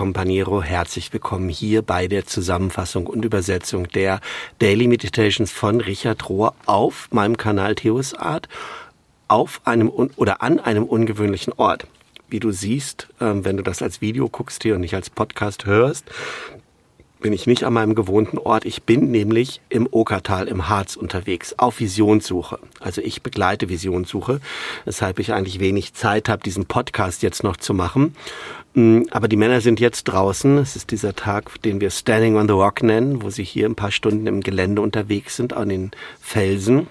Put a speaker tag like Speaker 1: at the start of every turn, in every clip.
Speaker 1: Companiero. Herzlich willkommen hier bei der Zusammenfassung und Übersetzung der Daily Meditations von Richard Rohr auf meinem Kanal Theos Art auf einem oder an einem ungewöhnlichen Ort. Wie du siehst, ähm, wenn du das als Video guckst hier und nicht als Podcast hörst, bin ich nicht an meinem gewohnten Ort. Ich bin nämlich im Okertal im Harz unterwegs, auf Visionssuche. Also ich begleite Visionssuche, weshalb ich eigentlich wenig Zeit habe, diesen Podcast jetzt noch zu machen. Mm, aber die Männer sind jetzt draußen. Es ist dieser Tag, den wir Standing on the Rock nennen, wo sie hier ein paar Stunden im Gelände unterwegs sind, an den Felsen.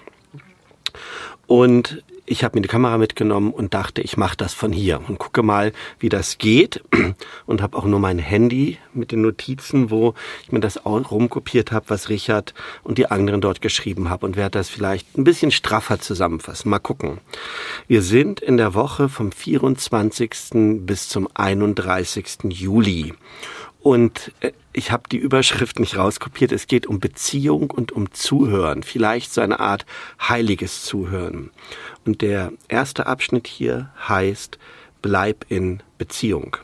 Speaker 1: Und ich habe mir die Kamera mitgenommen und dachte, ich mache das von hier und gucke mal, wie das geht. Und habe auch nur mein Handy mit den Notizen, wo ich mir das auch rumkopiert habe, was Richard und die anderen dort geschrieben haben und werde das vielleicht ein bisschen straffer zusammenfassen. Mal gucken. Wir sind in der Woche vom 24. bis zum 31. Juli. Und äh, ich habe die Überschrift nicht rauskopiert. Es geht um Beziehung und um Zuhören. Vielleicht so eine Art heiliges Zuhören. Und der erste Abschnitt hier heißt Bleib in Beziehung.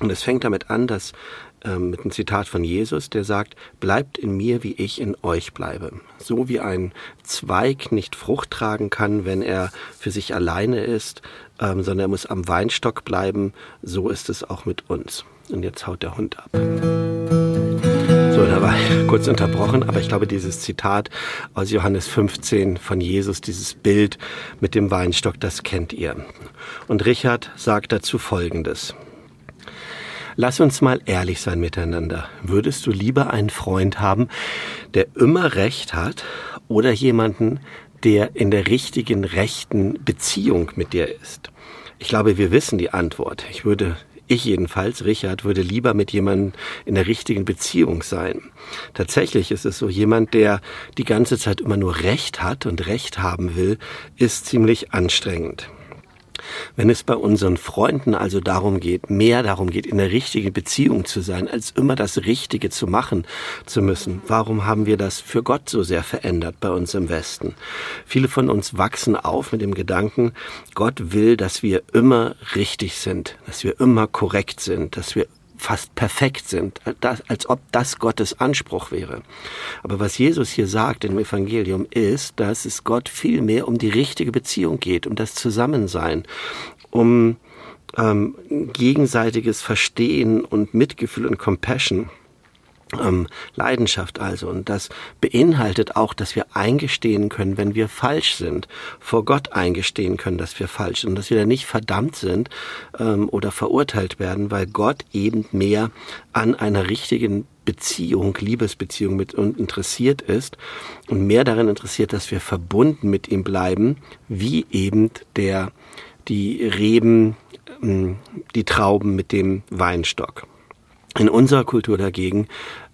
Speaker 1: Und es fängt damit an, dass ähm, mit einem Zitat von Jesus, der sagt, bleibt in mir, wie ich in euch bleibe. So wie ein Zweig nicht Frucht tragen kann, wenn er für sich alleine ist, ähm, sondern er muss am Weinstock bleiben, so ist es auch mit uns. Und jetzt haut der Hund ab. So, da war ich kurz unterbrochen, aber ich glaube, dieses Zitat aus Johannes 15 von Jesus, dieses Bild mit dem Weinstock, das kennt ihr. Und Richard sagt dazu Folgendes. Lass uns mal ehrlich sein miteinander. Würdest du lieber einen Freund haben, der immer Recht hat oder jemanden, der in der richtigen, rechten Beziehung mit dir ist? Ich glaube, wir wissen die Antwort. Ich würde ich jedenfalls, Richard, würde lieber mit jemandem in der richtigen Beziehung sein. Tatsächlich ist es so, jemand, der die ganze Zeit immer nur Recht hat und Recht haben will, ist ziemlich anstrengend. Wenn es bei unseren Freunden also darum geht, mehr darum geht, in der richtigen Beziehung zu sein, als immer das Richtige zu machen zu müssen, warum haben wir das für Gott so sehr verändert bei uns im Westen? Viele von uns wachsen auf mit dem Gedanken, Gott will, dass wir immer richtig sind, dass wir immer korrekt sind, dass wir fast perfekt sind, als ob das Gottes Anspruch wäre. Aber was Jesus hier sagt im Evangelium ist, dass es Gott viel mehr um die richtige Beziehung geht, um das Zusammensein, um ähm, gegenseitiges Verstehen und Mitgefühl und Compassion ähm, Leidenschaft also. Und das beinhaltet auch, dass wir eingestehen können, wenn wir falsch sind, vor Gott eingestehen können, dass wir falsch sind und dass wir da nicht verdammt sind ähm, oder verurteilt werden, weil Gott eben mehr an einer richtigen Beziehung, Liebesbeziehung mit uns interessiert ist und mehr darin interessiert, dass wir verbunden mit ihm bleiben, wie eben der, die Reben, ähm, die Trauben mit dem Weinstock. In unserer Kultur dagegen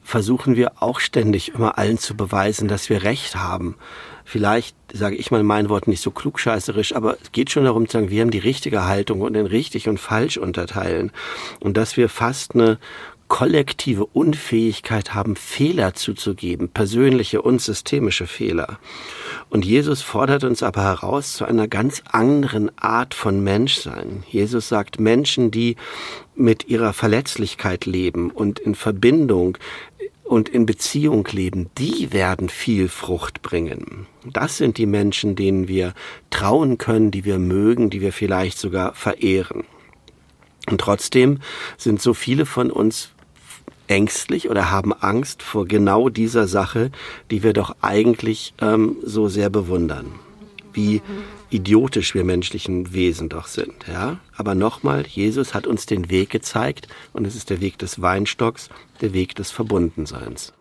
Speaker 1: versuchen wir auch ständig immer allen zu beweisen, dass wir Recht haben. Vielleicht sage ich mal mein Wort nicht so klugscheißerisch, aber es geht schon darum zu sagen, wir haben die richtige Haltung und den richtig und falsch unterteilen. Und dass wir fast eine kollektive Unfähigkeit haben, Fehler zuzugeben, persönliche und systemische Fehler. Und Jesus fordert uns aber heraus zu einer ganz anderen Art von Menschsein. Jesus sagt, Menschen, die mit ihrer Verletzlichkeit leben und in Verbindung und in Beziehung leben, die werden viel Frucht bringen. Das sind die Menschen, denen wir trauen können, die wir mögen, die wir vielleicht sogar verehren. Und trotzdem sind so viele von uns ängstlich oder haben Angst vor genau dieser Sache, die wir doch eigentlich ähm, so sehr bewundern. Wie idiotisch wir menschlichen Wesen doch sind, ja. Aber nochmal, Jesus hat uns den Weg gezeigt und es ist der Weg des Weinstocks, der Weg des Verbundenseins.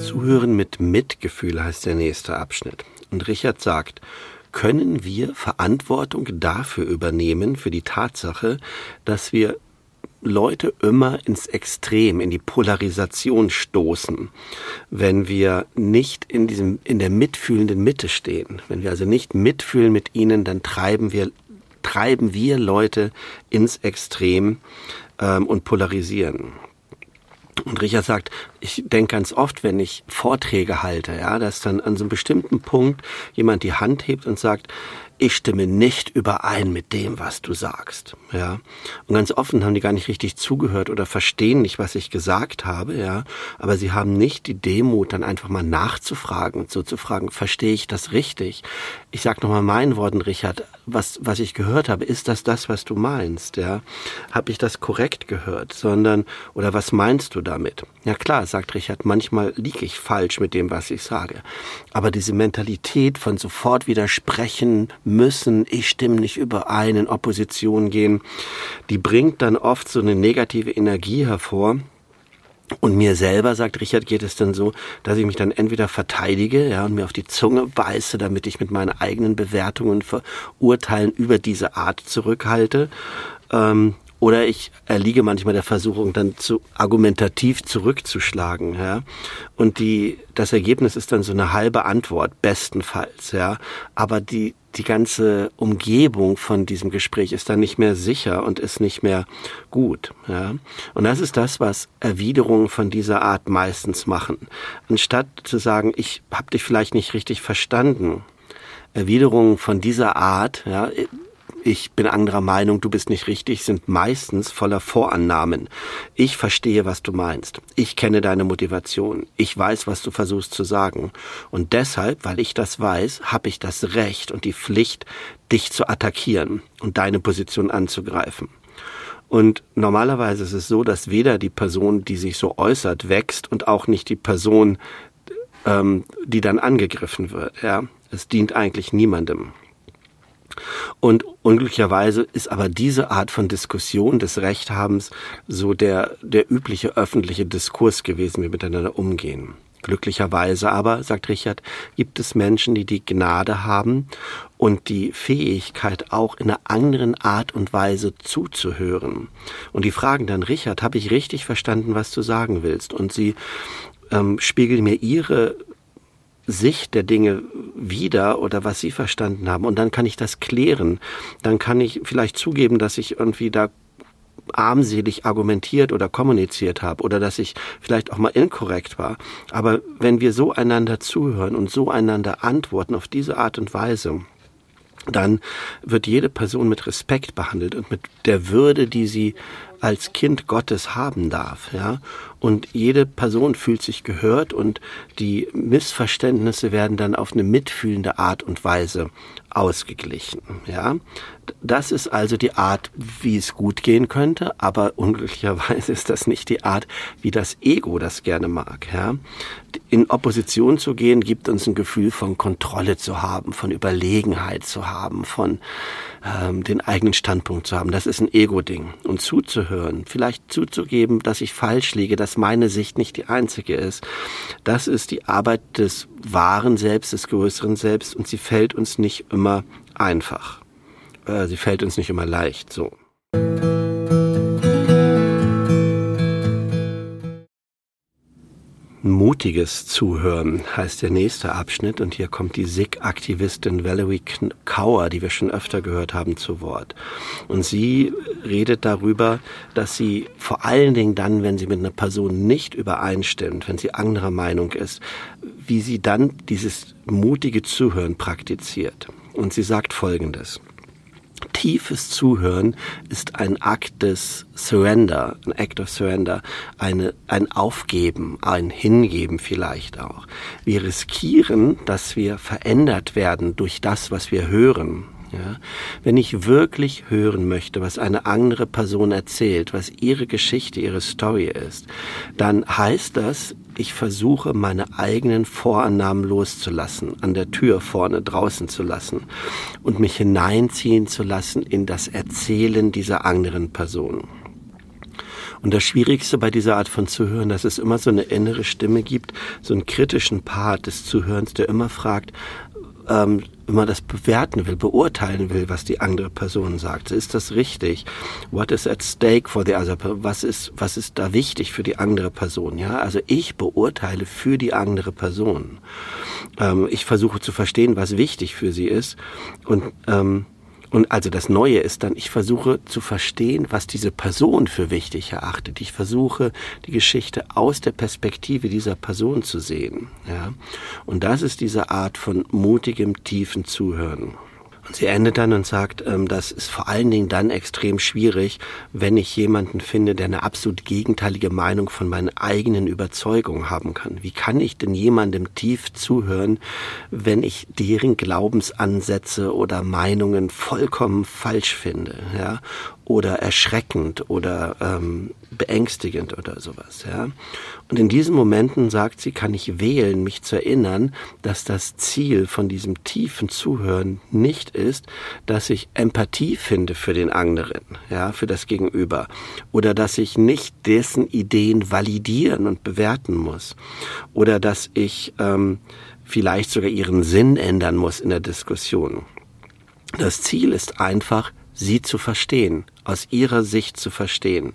Speaker 1: Zuhören mit Mitgefühl heißt der nächste Abschnitt. Und Richard sagt, können wir Verantwortung dafür übernehmen, für die Tatsache, dass wir Leute immer ins Extrem, in die Polarisation stoßen, wenn wir nicht in diesem, in der mitfühlenden Mitte stehen. Wenn wir also nicht mitfühlen mit ihnen, dann treiben wir, treiben wir Leute ins Extrem ähm, und polarisieren. Und Richard sagt, ich denke ganz oft, wenn ich Vorträge halte, ja, dass dann an so einem bestimmten Punkt jemand die Hand hebt und sagt, ich stimme nicht überein mit dem, was du sagst, ja. Und ganz offen haben die gar nicht richtig zugehört oder verstehen nicht, was ich gesagt habe, ja. Aber sie haben nicht die Demut, dann einfach mal nachzufragen und so zu fragen, verstehe ich das richtig? Ich sag nochmal meinen Worten, Richard, was, was ich gehört habe, ist das das, was du meinst, ja? Habe ich das korrekt gehört? Sondern, oder was meinst du damit? Ja klar, sagt Richard, manchmal liege ich falsch mit dem, was ich sage. Aber diese Mentalität von sofort widersprechen, müssen, ich stimme nicht überein, in Opposition gehen, die bringt dann oft so eine negative Energie hervor. Und mir selber, sagt Richard, geht es dann so, dass ich mich dann entweder verteidige, ja, und mir auf die Zunge beiße, damit ich mit meinen eigenen Bewertungen, Verurteilen über diese Art zurückhalte, ähm, oder ich erliege manchmal der Versuchung, dann zu argumentativ zurückzuschlagen, ja. Und die, das Ergebnis ist dann so eine halbe Antwort, bestenfalls, ja. Aber die, die ganze Umgebung von diesem Gespräch ist dann nicht mehr sicher und ist nicht mehr gut, ja. Und das ist das, was Erwiderungen von dieser Art meistens machen. Anstatt zu sagen, ich habe dich vielleicht nicht richtig verstanden, Erwiderungen von dieser Art, ja, ich bin anderer Meinung, du bist nicht richtig, sind meistens voller Vorannahmen. Ich verstehe, was du meinst. Ich kenne deine Motivation. Ich weiß, was du versuchst zu sagen. Und deshalb, weil ich das weiß, habe ich das Recht und die Pflicht, dich zu attackieren und deine Position anzugreifen. Und normalerweise ist es so, dass weder die Person, die sich so äußert, wächst und auch nicht die Person, ähm, die dann angegriffen wird. Ja, es dient eigentlich niemandem. Und unglücklicherweise ist aber diese Art von Diskussion des Rechthabens so der, der übliche öffentliche Diskurs gewesen, wie wir miteinander umgehen. Glücklicherweise aber, sagt Richard, gibt es Menschen, die die Gnade haben und die Fähigkeit auch in einer anderen Art und Weise zuzuhören. Und die fragen dann, Richard, habe ich richtig verstanden, was du sagen willst? Und sie ähm, spiegeln mir ihre Sicht der Dinge wieder oder was Sie verstanden haben. Und dann kann ich das klären. Dann kann ich vielleicht zugeben, dass ich irgendwie da armselig argumentiert oder kommuniziert habe oder dass ich vielleicht auch mal inkorrekt war. Aber wenn wir so einander zuhören und so einander antworten auf diese Art und Weise, dann wird jede Person mit Respekt behandelt und mit der Würde, die sie als Kind Gottes haben darf, ja. Und jede Person fühlt sich gehört und die Missverständnisse werden dann auf eine mitfühlende Art und Weise ausgeglichen, ja. Das ist also die Art, wie es gut gehen könnte, aber unglücklicherweise ist das nicht die Art, wie das Ego das gerne mag, ja. In Opposition zu gehen, gibt uns ein Gefühl von Kontrolle zu haben, von Überlegenheit zu haben, von ähm, den eigenen Standpunkt zu haben. Das ist ein Ego-Ding. Und zuzuhören, vielleicht zuzugeben, dass ich falsch liege, dass meine Sicht nicht die einzige ist, das ist die Arbeit des wahren Selbst, des größeren Selbst und sie fällt uns nicht immer einfach. Äh, sie fällt uns nicht immer leicht, so. Mutiges Zuhören heißt der nächste Abschnitt und hier kommt die SIG-Aktivistin Valerie Kauer, die wir schon öfter gehört haben, zu Wort. Und sie redet darüber, dass sie vor allen Dingen dann, wenn sie mit einer Person nicht übereinstimmt, wenn sie anderer Meinung ist, wie sie dann dieses mutige Zuhören praktiziert. Und sie sagt Folgendes tiefes Zuhören ist ein Akt des Surrender, ein Act of Surrender, eine, ein Aufgeben, ein Hingeben vielleicht auch. Wir riskieren, dass wir verändert werden durch das, was wir hören. Ja, wenn ich wirklich hören möchte, was eine andere Person erzählt, was ihre Geschichte, ihre Story ist, dann heißt das, ich versuche meine eigenen Vorannahmen loszulassen, an der Tür vorne draußen zu lassen und mich hineinziehen zu lassen in das Erzählen dieser anderen Person. Und das Schwierigste bei dieser Art von Zuhören, dass es immer so eine innere Stimme gibt, so einen kritischen Part des Zuhörens, der immer fragt, ähm, immer das bewerten will, beurteilen will, was die andere Person sagt. Ist das richtig? What is at stake for the other person? Was ist, was ist da wichtig für die andere Person? Ja, also ich beurteile für die andere Person. Ähm, ich versuche zu verstehen, was wichtig für sie ist und ähm, und also das Neue ist dann, ich versuche zu verstehen, was diese Person für wichtig erachtet. Ich versuche, die Geschichte aus der Perspektive dieser Person zu sehen. Ja? Und das ist diese Art von mutigem, tiefen Zuhören. Und sie endet dann und sagt, ähm, das ist vor allen Dingen dann extrem schwierig, wenn ich jemanden finde, der eine absolut gegenteilige Meinung von meinen eigenen Überzeugungen haben kann. Wie kann ich denn jemandem tief zuhören, wenn ich deren Glaubensansätze oder Meinungen vollkommen falsch finde, ja? Oder erschreckend oder ähm, beängstigend oder sowas, ja? Und in diesen Momenten, sagt sie, kann ich wählen, mich zu erinnern, dass das Ziel von diesem tiefen Zuhören nicht ist, dass ich Empathie finde für den anderen, ja, für das Gegenüber. Oder dass ich nicht dessen Ideen validieren und bewerten muss. Oder dass ich ähm, vielleicht sogar ihren Sinn ändern muss in der Diskussion. Das Ziel ist einfach, sie zu verstehen, aus ihrer Sicht zu verstehen.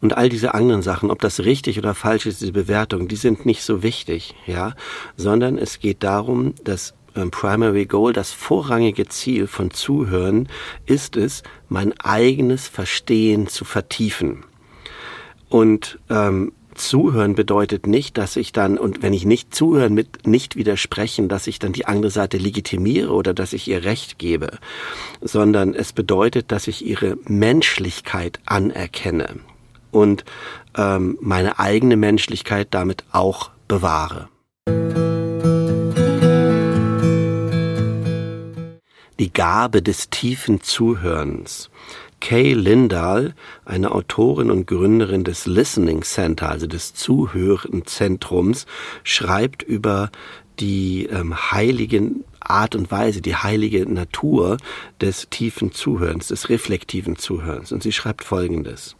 Speaker 1: Und all diese anderen Sachen, ob das richtig oder falsch ist, diese Bewertung, die sind nicht so wichtig, ja, sondern es geht darum, dass ähm, Primary Goal, das vorrangige Ziel von Zuhören ist es, mein eigenes Verstehen zu vertiefen. Und ähm, Zuhören bedeutet nicht, dass ich dann, und wenn ich nicht zuhören mit nicht widersprechen, dass ich dann die andere Seite legitimiere oder dass ich ihr Recht gebe, sondern es bedeutet, dass ich ihre Menschlichkeit anerkenne und ähm, meine eigene Menschlichkeit damit auch bewahre. Die Gabe des tiefen Zuhörens. Kay Lindahl, eine Autorin und Gründerin des Listening Center, also des Zuhörenzentrums, schreibt über die ähm, heiligen Art und Weise, die heilige Natur des tiefen Zuhörens, des reflektiven Zuhörens. Und sie schreibt Folgendes.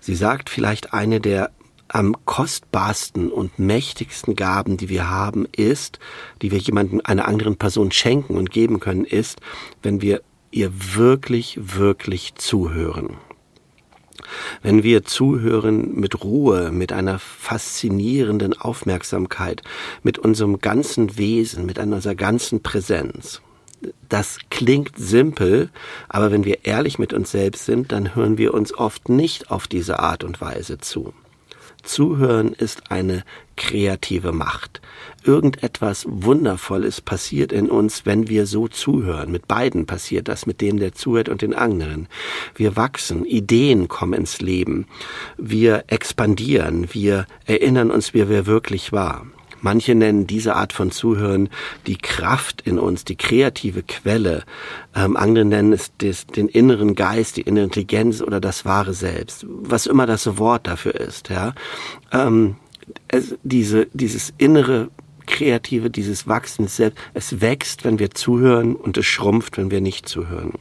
Speaker 1: Sie sagt vielleicht eine der am kostbarsten und mächtigsten Gaben, die wir haben, ist, die wir jemandem, einer anderen Person schenken und geben können, ist, wenn wir ihr wirklich, wirklich zuhören. Wenn wir zuhören mit Ruhe, mit einer faszinierenden Aufmerksamkeit, mit unserem ganzen Wesen, mit unserer ganzen Präsenz. Das klingt simpel, aber wenn wir ehrlich mit uns selbst sind, dann hören wir uns oft nicht auf diese Art und Weise zu. Zuhören ist eine kreative Macht. Irgendetwas Wundervolles passiert in uns, wenn wir so zuhören. Mit beiden passiert das, mit dem, der zuhört und den anderen. Wir wachsen, Ideen kommen ins Leben, wir expandieren, wir erinnern uns, wer wir wirklich waren. Manche nennen diese Art von Zuhören die Kraft in uns, die kreative Quelle. Ähm, andere nennen es des, den inneren Geist, die innere Intelligenz oder das wahre Selbst. Was immer das Wort dafür ist, ja. Ähm, es, diese, dieses innere kreative, dieses Wachsen selbst, es wächst, wenn wir zuhören und es schrumpft, wenn wir nicht zuhören.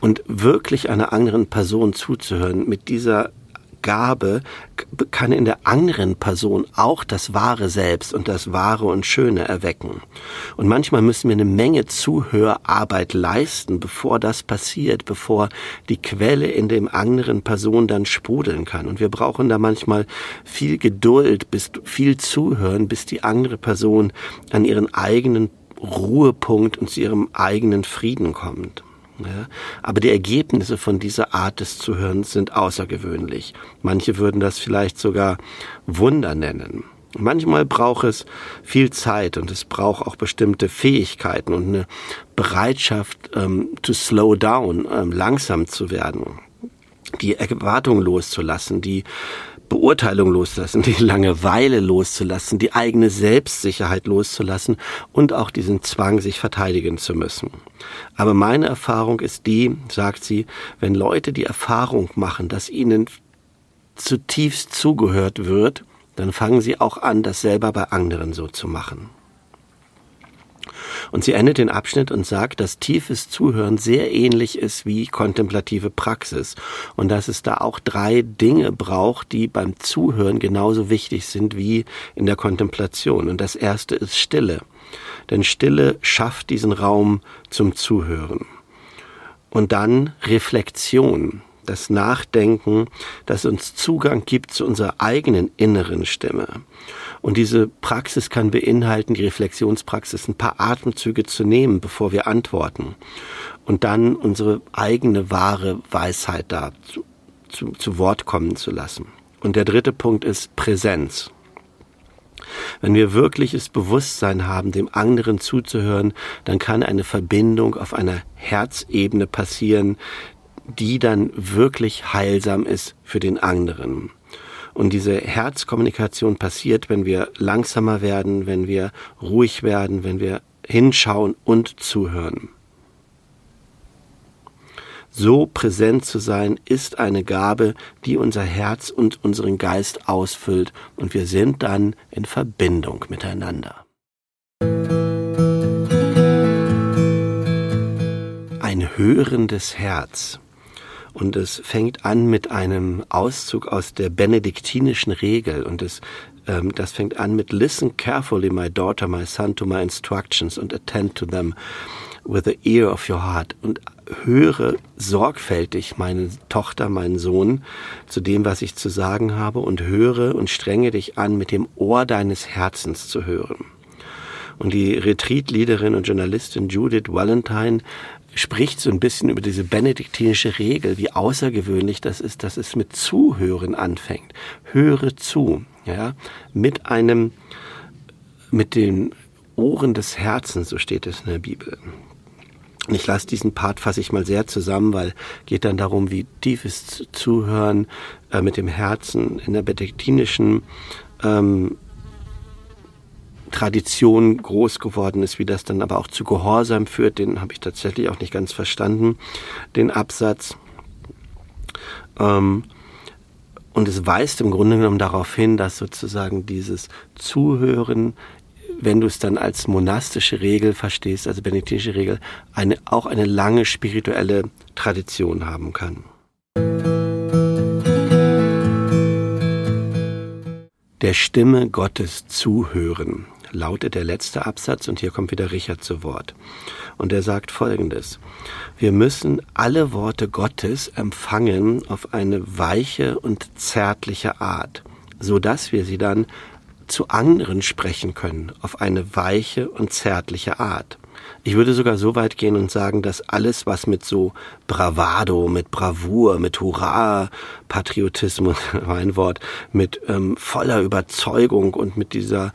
Speaker 1: Und wirklich einer anderen Person zuzuhören mit dieser Gabe kann in der anderen Person auch das wahre Selbst und das wahre und Schöne erwecken. Und manchmal müssen wir eine Menge Zuhörarbeit leisten, bevor das passiert, bevor die Quelle in dem anderen Person dann sprudeln kann. Und wir brauchen da manchmal viel Geduld, bis viel Zuhören, bis die andere Person an ihren eigenen Ruhepunkt und zu ihrem eigenen Frieden kommt. Ja, aber die Ergebnisse von dieser Art des Zuhörens sind außergewöhnlich. Manche würden das vielleicht sogar Wunder nennen. Manchmal braucht es viel Zeit und es braucht auch bestimmte Fähigkeiten und eine Bereitschaft, ähm, to slow down, ähm, langsam zu werden, die Erwartung loszulassen, die Beurteilung loszulassen, die Langeweile loszulassen, die eigene Selbstsicherheit loszulassen und auch diesen Zwang, sich verteidigen zu müssen. Aber meine Erfahrung ist die, sagt sie, wenn Leute die Erfahrung machen, dass ihnen zutiefst zugehört wird, dann fangen sie auch an, das selber bei anderen so zu machen. Und sie endet den Abschnitt und sagt, dass tiefes Zuhören sehr ähnlich ist wie kontemplative Praxis und dass es da auch drei Dinge braucht, die beim Zuhören genauso wichtig sind wie in der Kontemplation. Und das erste ist Stille. Denn Stille schafft diesen Raum zum Zuhören. Und dann Reflexion das Nachdenken, das uns Zugang gibt zu unserer eigenen inneren Stimme. Und diese Praxis kann beinhalten, die Reflexionspraxis, ein paar Atemzüge zu nehmen, bevor wir antworten. Und dann unsere eigene wahre Weisheit da zu, zu, zu Wort kommen zu lassen. Und der dritte Punkt ist Präsenz. Wenn wir wirkliches Bewusstsein haben, dem anderen zuzuhören, dann kann eine Verbindung auf einer Herzebene passieren, die dann wirklich heilsam ist für den anderen. Und diese Herzkommunikation passiert, wenn wir langsamer werden, wenn wir ruhig werden, wenn wir hinschauen und zuhören. So präsent zu sein, ist eine Gabe, die unser Herz und unseren Geist ausfüllt und wir sind dann in Verbindung miteinander. Ein hörendes Herz. Und es fängt an mit einem Auszug aus der benediktinischen Regel und es ähm, das fängt an mit Listen carefully, my daughter, my son, to my instructions and attend to them with the ear of your heart. Und höre sorgfältig meine Tochter, meinen Sohn zu dem, was ich zu sagen habe und höre und strenge dich an, mit dem Ohr deines Herzens zu hören. Und die Retreat-Leaderin und Journalistin Judith Valentine spricht so ein bisschen über diese benediktinische Regel, wie außergewöhnlich das ist, dass es mit Zuhören anfängt. Höre zu, ja, mit einem, mit den Ohren des Herzens, so steht es in der Bibel. Ich lasse diesen Part fasse ich mal sehr zusammen, weil geht dann darum, wie tiefes Zuhören äh, mit dem Herzen in der benediktinischen ähm, Tradition groß geworden ist, wie das dann aber auch zu Gehorsam führt, den habe ich tatsächlich auch nicht ganz verstanden, den Absatz. Ähm, und es weist im Grunde genommen darauf hin, dass sozusagen dieses Zuhören wenn du es dann als monastische Regel verstehst, also benediktinische Regel, eine, auch eine lange spirituelle Tradition haben kann. Der Stimme Gottes zuhören lautet der letzte Absatz und hier kommt wieder Richard zu Wort. Und er sagt Folgendes. Wir müssen alle Worte Gottes empfangen auf eine weiche und zärtliche Art, so dass wir sie dann zu anderen sprechen können auf eine weiche und zärtliche Art. Ich würde sogar so weit gehen und sagen, dass alles, was mit so Bravado, mit Bravour, mit Hurra, Patriotismus, mein Wort, mit ähm, voller Überzeugung und mit dieser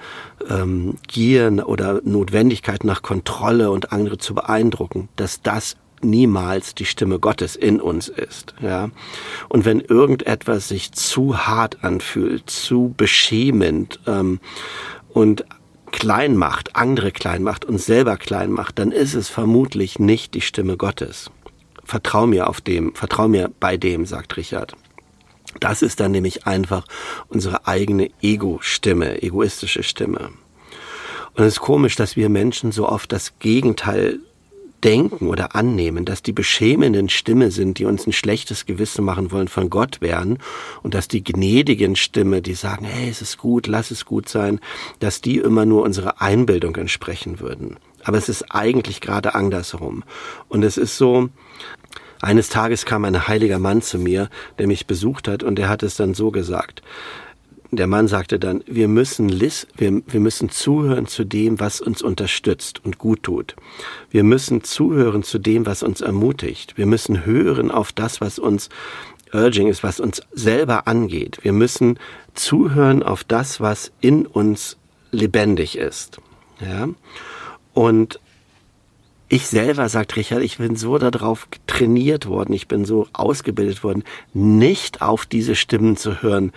Speaker 1: ähm, Gier oder Notwendigkeit nach Kontrolle und andere zu beeindrucken, dass das niemals die Stimme Gottes in uns ist, ja. Und wenn irgendetwas sich zu hart anfühlt, zu beschämend ähm, und klein macht, andere klein macht und selber klein macht, dann ist es vermutlich nicht die Stimme Gottes. Vertrau mir auf dem, vertrau mir bei dem, sagt Richard. Das ist dann nämlich einfach unsere eigene Ego-Stimme, egoistische Stimme. Und es ist komisch, dass wir Menschen so oft das Gegenteil denken oder annehmen, dass die beschämenden Stimme sind, die uns ein schlechtes Gewissen machen wollen, von Gott wären und dass die gnädigen Stimme, die sagen, hey, es ist gut, lass es gut sein, dass die immer nur unserer Einbildung entsprechen würden. Aber es ist eigentlich gerade andersherum. Und es ist so, eines Tages kam ein heiliger Mann zu mir, der mich besucht hat, und der hat es dann so gesagt der Mann sagte dann, wir müssen, lis wir, wir müssen zuhören zu dem, was uns unterstützt und gut tut. Wir müssen zuhören zu dem, was uns ermutigt. Wir müssen hören auf das, was uns urging ist, was uns selber angeht. Wir müssen zuhören auf das, was in uns lebendig ist. Ja? Und ich selber, sagt Richard, ich bin so darauf trainiert worden, ich bin so ausgebildet worden, nicht auf diese Stimmen zu hören,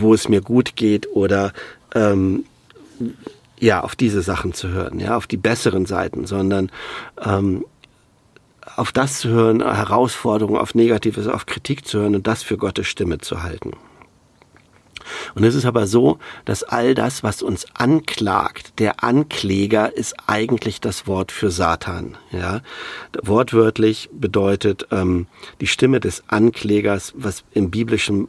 Speaker 1: wo es mir gut geht oder ähm, ja, auf diese Sachen zu hören, ja, auf die besseren Seiten, sondern ähm, auf das zu hören, Herausforderungen, auf Negatives, auf Kritik zu hören und das für Gottes Stimme zu halten. Und es ist aber so, dass all das, was uns anklagt, der Ankläger ist eigentlich das Wort für Satan. Ja, wortwörtlich bedeutet ähm, die Stimme des Anklägers, was im biblischen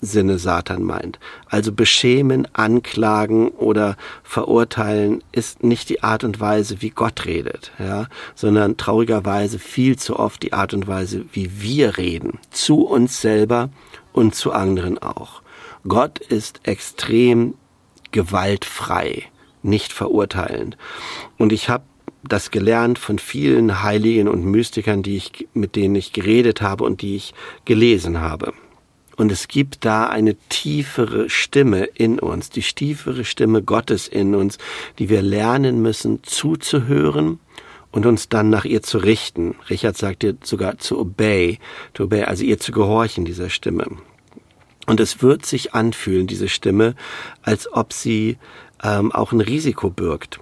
Speaker 1: Sinne Satan meint. Also beschämen, anklagen oder verurteilen ist nicht die Art und Weise, wie Gott redet, ja, sondern traurigerweise viel zu oft die Art und Weise, wie wir reden, zu uns selber und zu anderen auch. Gott ist extrem gewaltfrei, nicht verurteilend. Und ich habe das gelernt von vielen Heiligen und Mystikern, die ich, mit denen ich geredet habe und die ich gelesen habe. Und es gibt da eine tiefere Stimme in uns, die tiefere Stimme Gottes in uns, die wir lernen müssen zuzuhören und uns dann nach ihr zu richten. Richard sagt dir sogar zu obey, to obey, also ihr zu gehorchen, dieser Stimme. Und es wird sich anfühlen, diese Stimme, als ob sie ähm, auch ein Risiko birgt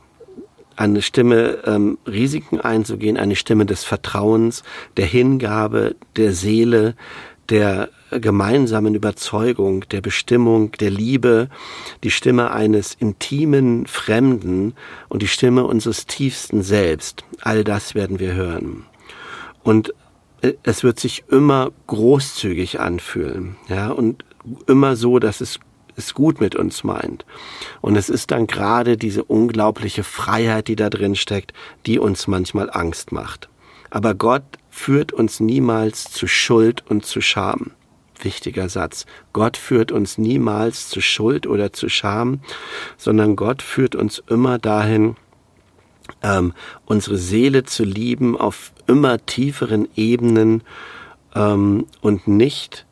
Speaker 1: eine Stimme, ähm, Risiken einzugehen, eine Stimme des Vertrauens, der Hingabe, der Seele, der gemeinsamen Überzeugung, der Bestimmung, der Liebe, die Stimme eines intimen Fremden und die Stimme unseres tiefsten Selbst. All das werden wir hören. Und äh, es wird sich immer großzügig anfühlen, ja, und immer so, dass es es gut mit uns meint. Und es ist dann gerade diese unglaubliche Freiheit, die da drin steckt, die uns manchmal Angst macht. Aber Gott führt uns niemals zu Schuld und zu Scham. Wichtiger Satz. Gott führt uns niemals zu Schuld oder zu Scham, sondern Gott führt uns immer dahin, ähm, unsere Seele zu lieben auf immer tieferen Ebenen ähm, und nicht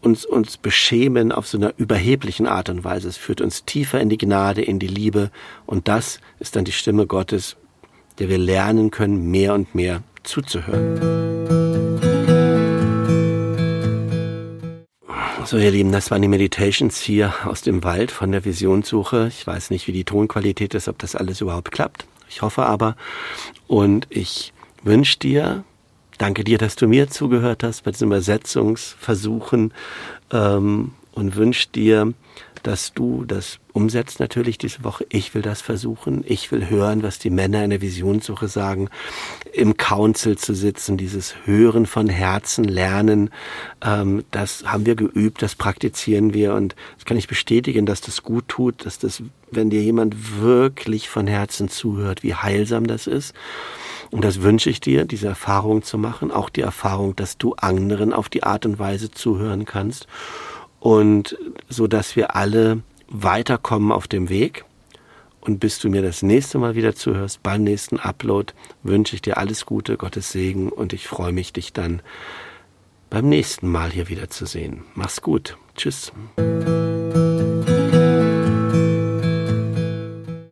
Speaker 1: uns, uns beschämen auf so einer überheblichen Art und Weise. Es führt uns tiefer in die Gnade, in die Liebe und das ist dann die Stimme Gottes, der wir lernen können, mehr und mehr zuzuhören. So, ihr Lieben, das waren die Meditations hier aus dem Wald von der Visionssuche. Ich weiß nicht, wie die Tonqualität ist, ob das alles überhaupt klappt. Ich hoffe aber. Und ich wünsche dir, danke dir, dass du mir zugehört hast bei diesen Übersetzungsversuchen ähm, und wünsche dir, dass du das umsetzt natürlich diese Woche. Ich will das versuchen. Ich will hören, was die Männer in der Visionssuche sagen. Im Council zu sitzen, dieses Hören von Herzen, Lernen, ähm, das haben wir geübt, das praktizieren wir und das kann ich bestätigen, dass das gut tut, dass das, wenn dir jemand wirklich von Herzen zuhört, wie heilsam das ist. Und das wünsche ich dir, diese Erfahrung zu machen, auch die Erfahrung, dass du anderen auf die Art und Weise zuhören kannst und so dass wir alle weiterkommen auf dem Weg. Und bis du mir das nächste Mal wieder zuhörst, beim nächsten Upload, wünsche ich dir alles Gute, Gottes Segen und ich freue mich, dich dann beim nächsten Mal hier wieder zu sehen. Mach's gut. Tschüss.